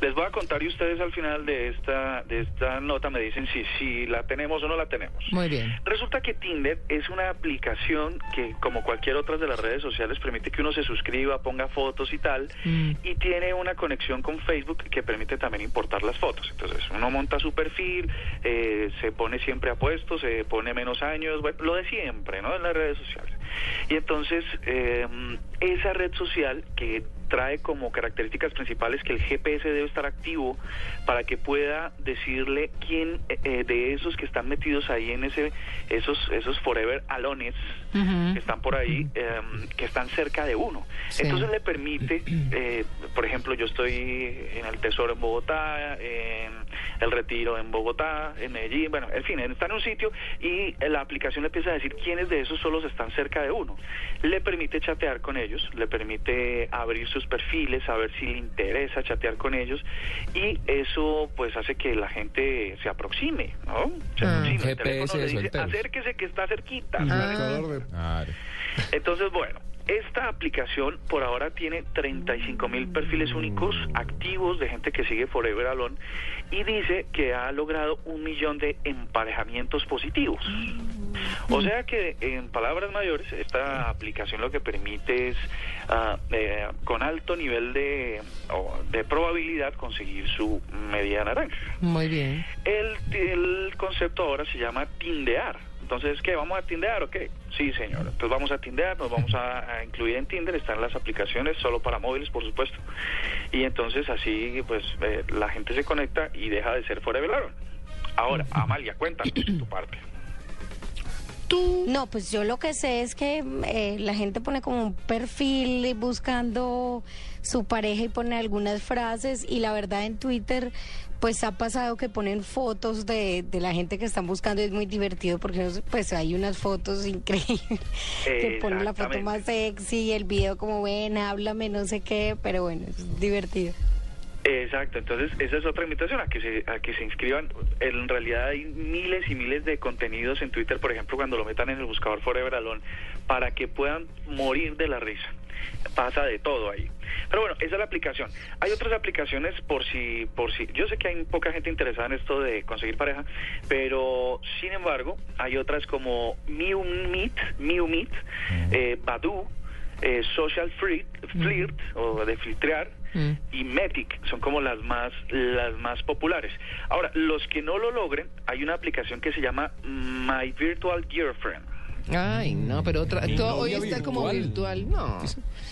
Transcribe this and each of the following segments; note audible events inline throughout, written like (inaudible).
Les voy a contar y ustedes al final de esta, de esta nota me dicen si, si la tenemos o no la tenemos. Muy bien. Resulta que Tinder es una aplicación que, como cualquier otra de las redes sociales, permite que uno se suscriba, ponga fotos y tal, Mm. y tiene una conexión con Facebook que permite también importar las fotos. Entonces, uno monta su perfil, eh, se pone siempre apuesto, se pone menos años, bueno, lo de siempre, ¿no? En las redes sociales. Y entonces, eh, esa red social que trae como características principales que el GPS debe estar activo para que pueda decirle quién eh, eh, de esos que están metidos ahí en ese esos esos forever alones que están por ahí eh, que están cerca de uno Sí. entonces le permite eh, por ejemplo yo estoy en el Tesoro en Bogotá en el Retiro en Bogotá en Medellín bueno en fin está en un sitio y la aplicación le empieza a decir quiénes de esos solos están cerca de uno le permite chatear con ellos le permite abrir sus perfiles saber si le interesa chatear con ellos y eso pues hace que la gente se aproxime ¿no? se Ah. aproxime. El GPS teléfono le dice, acérquese que está cerquita Claro. entonces, bueno, esta aplicación por ahora tiene 35 mil perfiles únicos activos de gente que sigue Forever Alone y dice que ha logrado un millón de emparejamientos positivos. O sea que, en palabras mayores, esta aplicación lo que permite es, ah, eh, con alto nivel de, o de probabilidad, conseguir su media naranja. Muy bien. El, el concepto ahora se llama tindear. Entonces, ¿qué? ¿Vamos a tindear o qué? Sí, señor. Entonces vamos a tindear, nos vamos a, a incluir en Tinder, están las aplicaciones solo para móviles, por supuesto. Y entonces así, pues, eh, la gente se conecta y deja de ser Forever Alone. Ahora, Amalia, cuéntanos tu parte. No, pues yo lo que sé es que eh, la gente pone como un perfil buscando su pareja y pone algunas frases y la verdad en Twitter pues ha pasado que ponen fotos de, de la gente que están buscando y es muy divertido porque pues hay unas fotos (laughs) increíbles que ponen la foto más sexy, el video como ven, háblame, no sé qué, pero bueno, es divertido. Exacto, entonces esa es otra invitación a que se a que se inscriban. En realidad hay miles y miles de contenidos en Twitter, por ejemplo, cuando lo metan en el buscador Forever Alone, para que puedan morir de la risa. Pasa de todo ahí. Pero bueno, esa es la aplicación. Hay otras aplicaciones por si por si yo sé que hay poca gente interesada en esto de conseguir pareja, pero sin embargo, hay otras como Mew Meet, Mew Meet, eh, Badoo, eh, Social Flirt, Flirt o de filtrear Mm. y Metic son como las más las más populares. Ahora, los que no lo logren, hay una aplicación que se llama My Virtual Girlfriend. Ay, no, pero otra, todo hoy está como virtual. No.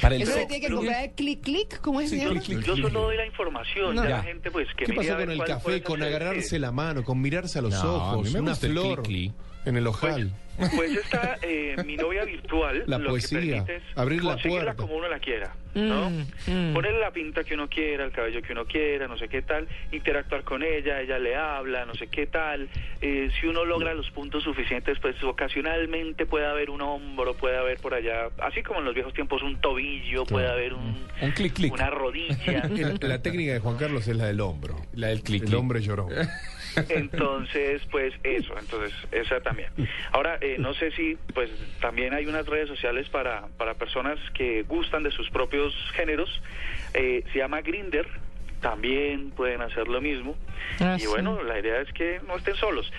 Para el Eso so- le tiene que comprar el clic clic, ¿cómo es? se Yo, llama? yo solo doy la información, No. ya Ya. la gente pues que ¿Qué mire a pasó ver con el café, con agarrarse la mano, con mirarse a los No, a ojos, mí me una gusta el flor clic-clic. en el Pues, ojal? pues está eh, mi novia virtual, La lo poesía, que permite es abrir la conseguirla puerta. como uno la quiera, ¿no? Mm, mm. Ponerle la pinta que uno quiera, el cabello que uno quiera, no sé qué tal, interactuar con ella, ella le habla, no sé qué tal. Eh, si uno logra los puntos suficientes, pues ocasionalmente puede haber un hombro, puede haber por allá, así como en los viejos tiempos un tobillo, puede haber un, Un clic clic. una rodilla. (laughs) La técnica de Juan Carlos es la del hombro. La del clic El clic. hombre lloró. Entonces, pues eso, entonces esa también. Ahora, eh, no sé si, pues también hay unas redes sociales para, para personas que gustan de sus propios géneros. Eh, se llama Grinder, también pueden hacer lo mismo. Ah, y sí. bueno, la idea es que no estén solos.